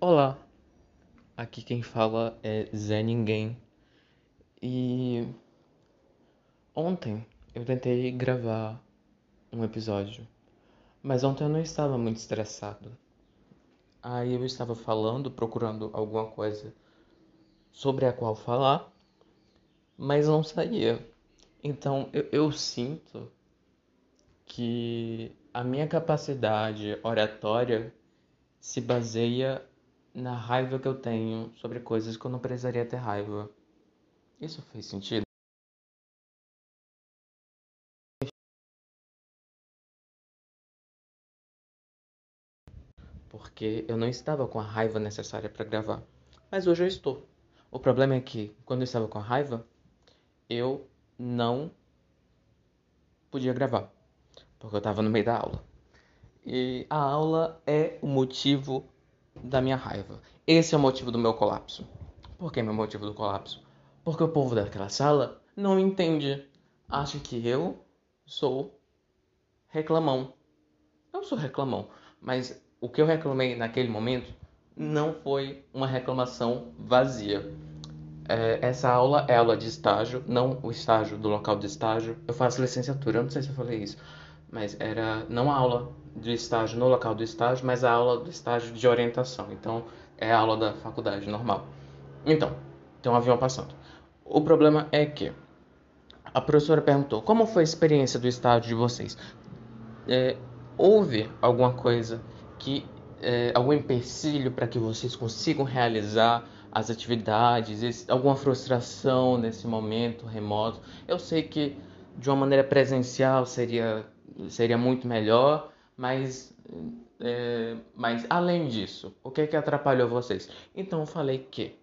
Olá, aqui quem fala é Zé Ninguém e ontem eu tentei gravar um episódio, mas ontem eu não estava muito estressado. Aí eu estava falando, procurando alguma coisa sobre a qual falar, mas não saía. Então eu, eu sinto que a minha capacidade oratória se baseia na raiva que eu tenho sobre coisas que eu não precisaria ter raiva. Isso fez sentido? Porque eu não estava com a raiva necessária para gravar. Mas hoje eu estou. O problema é que, quando eu estava com a raiva, eu não podia gravar. Porque eu estava no meio da aula. E a aula é o motivo da minha raiva. Esse é o motivo do meu colapso. Por que meu motivo do colapso? Porque o povo daquela sala não entende. Acha que eu sou reclamão. Eu sou reclamão, mas o que eu reclamei naquele momento não foi uma reclamação vazia. É, essa aula é aula de estágio, não o estágio do local de estágio. Eu faço licenciatura, eu não sei se eu falei isso, mas era não a aula do estágio no local do estágio, mas a aula do estágio de orientação. Então, é a aula da faculdade normal. Então, tem um avião passando. O problema é que a professora perguntou: como foi a experiência do estágio de vocês? É, houve alguma coisa que. É, algum empecilho para que vocês consigam realizar as atividades, alguma frustração nesse momento remoto? Eu sei que de uma maneira presencial seria, seria muito melhor, mas, é, mas além disso, o que é que atrapalhou vocês? Então eu falei que,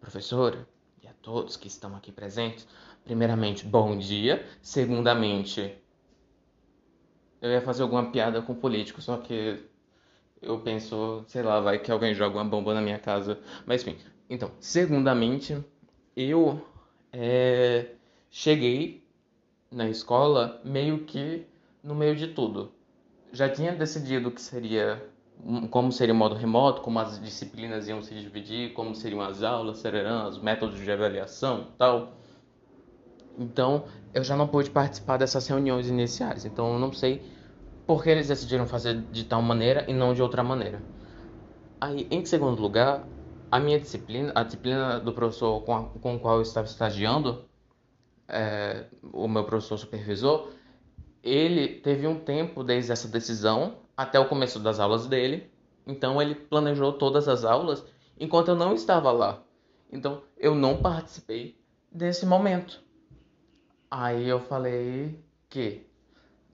professora e a todos que estão aqui presentes, primeiramente, bom dia. Segundamente, eu ia fazer alguma piada com político, só que eu penso, sei lá, vai que alguém joga uma bomba na minha casa. Mas enfim, então, segundamente, eu é, cheguei na escola meio que no meio de tudo já tinha decidido que seria como seria o modo remoto, como as disciplinas iam se dividir, como seriam as aulas, os métodos de avaliação, tal. Então, eu já não pude participar dessas reuniões iniciais. Então, eu não sei por que eles decidiram fazer de tal maneira e não de outra maneira. Aí, em segundo lugar, a minha disciplina, a disciplina do professor com, a, com o qual eu estava estagiando, é, o meu professor supervisor, ele teve um tempo desde essa decisão até o começo das aulas dele. Então ele planejou todas as aulas enquanto eu não estava lá. Então eu não participei desse momento. Aí eu falei que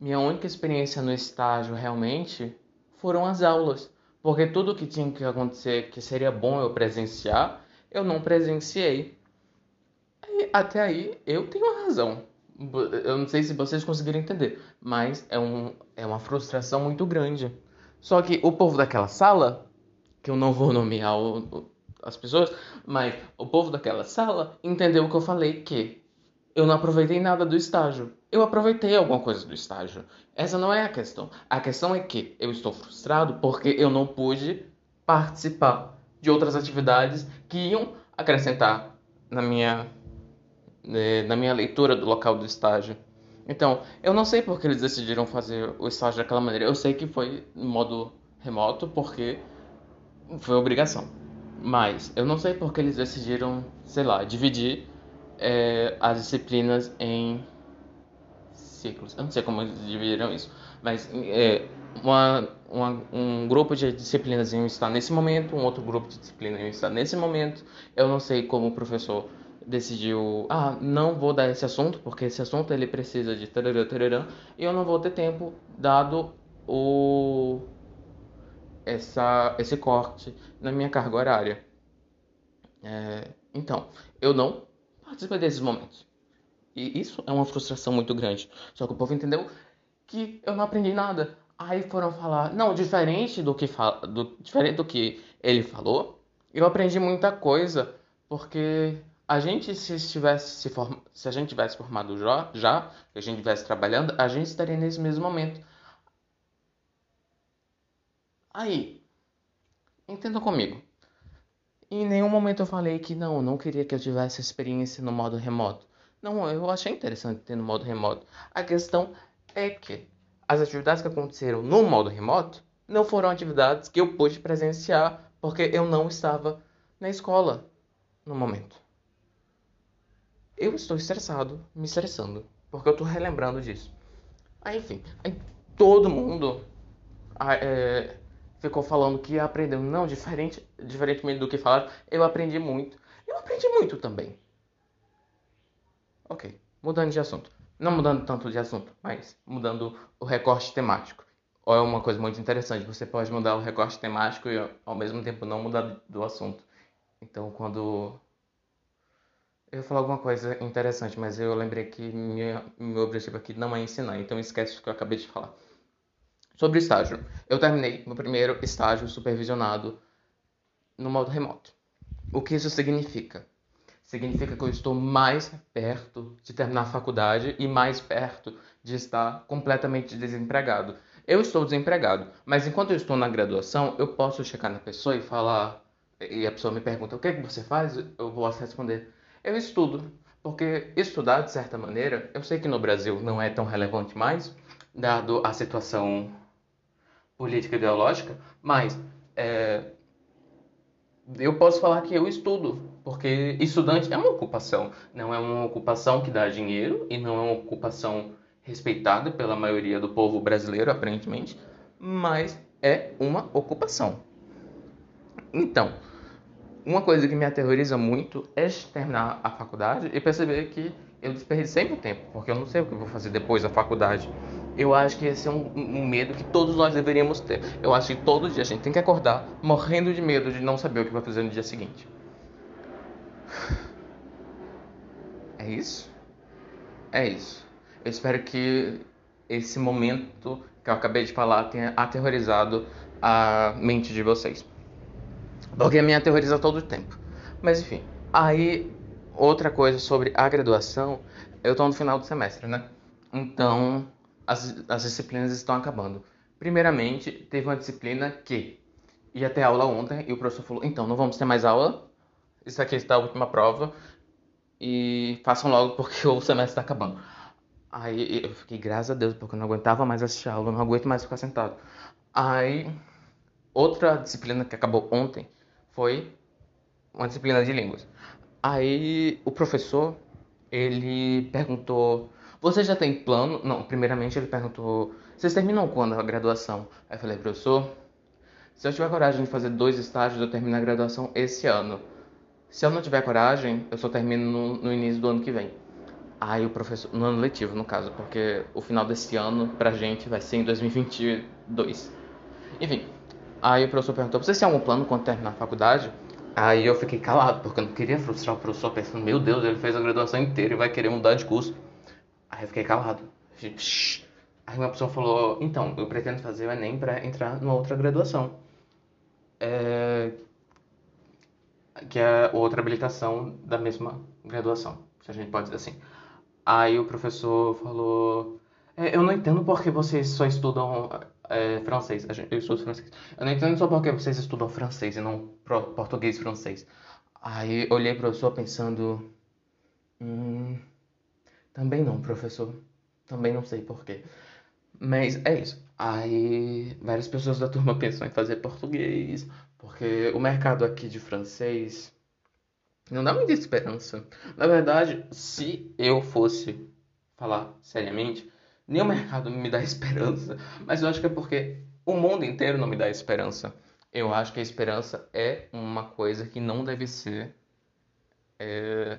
minha única experiência no estágio realmente foram as aulas, porque tudo que tinha que acontecer que seria bom eu presenciar, eu não presenciei. E até aí eu tenho razão eu não sei se vocês conseguiram entender, mas é, um, é uma frustração muito grande. Só que o povo daquela sala, que eu não vou nomear o, as pessoas, mas o povo daquela sala entendeu o que eu falei, que eu não aproveitei nada do estágio. Eu aproveitei alguma coisa do estágio. Essa não é a questão. A questão é que eu estou frustrado porque eu não pude participar de outras atividades que iam acrescentar na minha é, na minha leitura do local do estágio. Então, eu não sei porque eles decidiram fazer o estágio daquela maneira. Eu sei que foi em modo remoto porque foi obrigação. Mas eu não sei porque eles decidiram, sei lá, dividir é, as disciplinas em ciclos. Eu não sei como eles dividiram isso. Mas é, uma, uma, um grupo de disciplinas estar nesse momento, um outro grupo de disciplinas estar nesse momento. Eu não sei como o professor decidiu, ah, não vou dar esse assunto, porque esse assunto ele precisa de tarará, tarará, e eu não vou ter tempo dado o essa esse corte na minha carga horária. É, então, eu não participei desses momentos. E isso é uma frustração muito grande. Só que o povo entendeu que eu não aprendi nada. Aí foram falar, não, diferente do que fala, do, diferente do que ele falou, eu aprendi muita coisa, porque a gente se estivesse se, form... se a gente tivesse formado já, já, que a gente estivesse trabalhando, a gente estaria nesse mesmo momento. Aí, Entenda comigo. Em nenhum momento eu falei que não, não queria que eu tivesse experiência no modo remoto. Não, eu achei interessante ter no modo remoto. A questão é que as atividades que aconteceram no modo remoto não foram atividades que eu pude presenciar porque eu não estava na escola no momento. Eu estou estressado, me estressando, porque eu estou relembrando disso. Aí, enfim, aí todo mundo é, ficou falando que aprendeu. Não, diferente, diferentemente do que falaram, eu aprendi muito. Eu aprendi muito também. Ok, mudando de assunto. Não mudando tanto de assunto, mas mudando o recorte temático. Ou é uma coisa muito interessante, você pode mudar o recorte temático e ao mesmo tempo não mudar do assunto. Então, quando eu ia falar alguma coisa interessante, mas eu lembrei que minha, meu objetivo aqui não é ensinar, então esquece o que eu acabei de falar. Sobre estágio. Eu terminei meu primeiro estágio supervisionado no modo remoto. O que isso significa? Significa que eu estou mais perto de terminar a faculdade e mais perto de estar completamente desempregado. Eu estou desempregado, mas enquanto eu estou na graduação, eu posso chegar na pessoa e falar. E a pessoa me pergunta: o que, é que você faz? Eu posso responder: eu estudo. Porque estudar, de certa maneira, eu sei que no Brasil não é tão relevante mais, dado a situação política ideológica, mas é, eu posso falar que eu estudo, porque estudante é uma ocupação, não é uma ocupação que dá dinheiro e não é uma ocupação respeitada pela maioria do povo brasileiro, aparentemente, mas é uma ocupação. Então, uma coisa que me aterroriza muito é terminar a faculdade e perceber que eu desperdicei meu tempo, porque eu não sei o que eu vou fazer depois da faculdade. Eu acho que esse é um, um, medo que todos nós deveríamos ter. Eu acho que todo dia a gente tem que acordar morrendo de medo de não saber o que vai fazer no dia seguinte. É isso? É isso. Eu espero que esse momento que eu acabei de falar tenha aterrorizado a mente de vocês. Porque me aterroriza todo o tempo. Mas enfim, aí outra coisa sobre a graduação, eu estou no final do semestre, né? Então as, as disciplinas estão acabando. Primeiramente, teve uma disciplina que ia ter aula ontem e o professor falou: então, não vamos ter mais aula, isso aqui está a última prova e façam logo porque o semestre está acabando. Aí eu fiquei, graças a Deus, porque eu não aguentava mais assistir aula, não aguento mais ficar sentado. Aí, outra disciplina que acabou ontem foi uma disciplina de línguas. Aí o professor, ele perguntou, você já tem plano? Não, primeiramente ele perguntou, vocês terminam quando a graduação? Aí eu falei, professor, se eu tiver coragem de fazer dois estágios, eu termino a graduação esse ano. Se eu não tiver coragem, eu só termino no, no início do ano que vem. Aí o professor, no ano letivo, no caso, porque o final desse ano pra gente vai ser em 2022. Enfim, Aí o professor perguntou: Você tem algum plano quando terminar a faculdade? Aí eu fiquei calado, porque eu não queria frustrar o professor, pensando: Meu Deus, ele fez a graduação inteira e vai querer mudar de curso. Aí eu fiquei calado. Aí uma pessoa falou: Então, eu pretendo fazer o Enem para entrar numa outra graduação. É... Que é outra habilitação da mesma graduação, se a gente pode dizer assim. Aí o professor falou: é, Eu não entendo porque vocês só estudam é, francês. Eu estudo francês. Eu não entendo só porque vocês estudam francês e não português francês. Aí olhei pro professor pensando. Hum, também não, professor. Também não sei porquê. Mas é isso. Aí várias pessoas da turma pensam em fazer português, porque o mercado aqui de francês não dá muita esperança. Na verdade, se eu fosse falar seriamente, nem o mercado me dá esperança, mas eu acho que é porque o mundo inteiro não me dá esperança. Eu acho que a esperança é uma coisa que não deve ser é,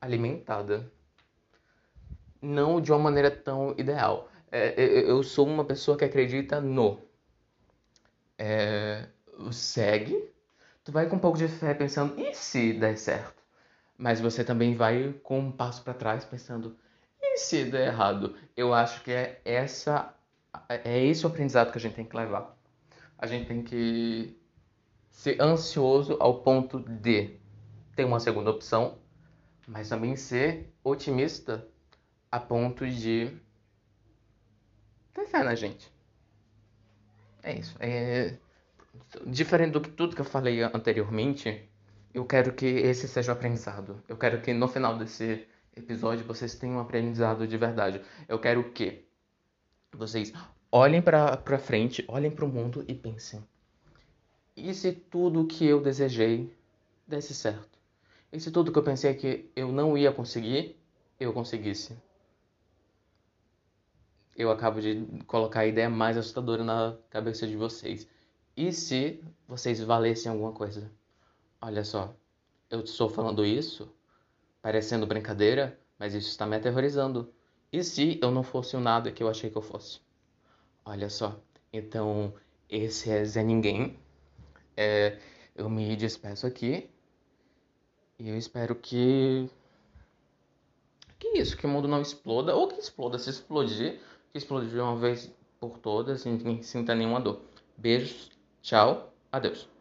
alimentada. Não de uma maneira tão ideal. É, eu sou uma pessoa que acredita no. É, segue, tu vai com um pouco de fé pensando, e se der certo? Mas você também vai com um passo para trás pensando, e se der errado? Eu acho que é essa é esse o aprendizado que a gente tem que levar. A gente tem que ser ansioso ao ponto de ter uma segunda opção, mas também ser otimista a ponto de ter fé na gente. É isso. É... diferente do que tudo que eu falei anteriormente, eu quero que esse seja o aprendizado. Eu quero que no final desse episódio vocês tenham um aprendizado de verdade. Eu quero que vocês olhem para frente, olhem para o mundo e pensem: e se tudo que eu desejei desse certo? E se tudo que eu pensei que eu não ia conseguir, eu conseguisse? Eu acabo de colocar a ideia mais assustadora na cabeça de vocês. E se vocês valessem alguma coisa? Olha só, eu estou falando isso parecendo brincadeira, mas isso está me aterrorizando. E se eu não fosse o nada que eu achei que eu fosse? Olha só, então esse é Zé Ninguém. É, eu me despeço aqui e eu espero que. Que isso, que o mundo não exploda, ou que exploda, se explodir, que explodir de uma vez por todas, e ninguém sinta nenhuma dor. Beijos, tchau, adeus.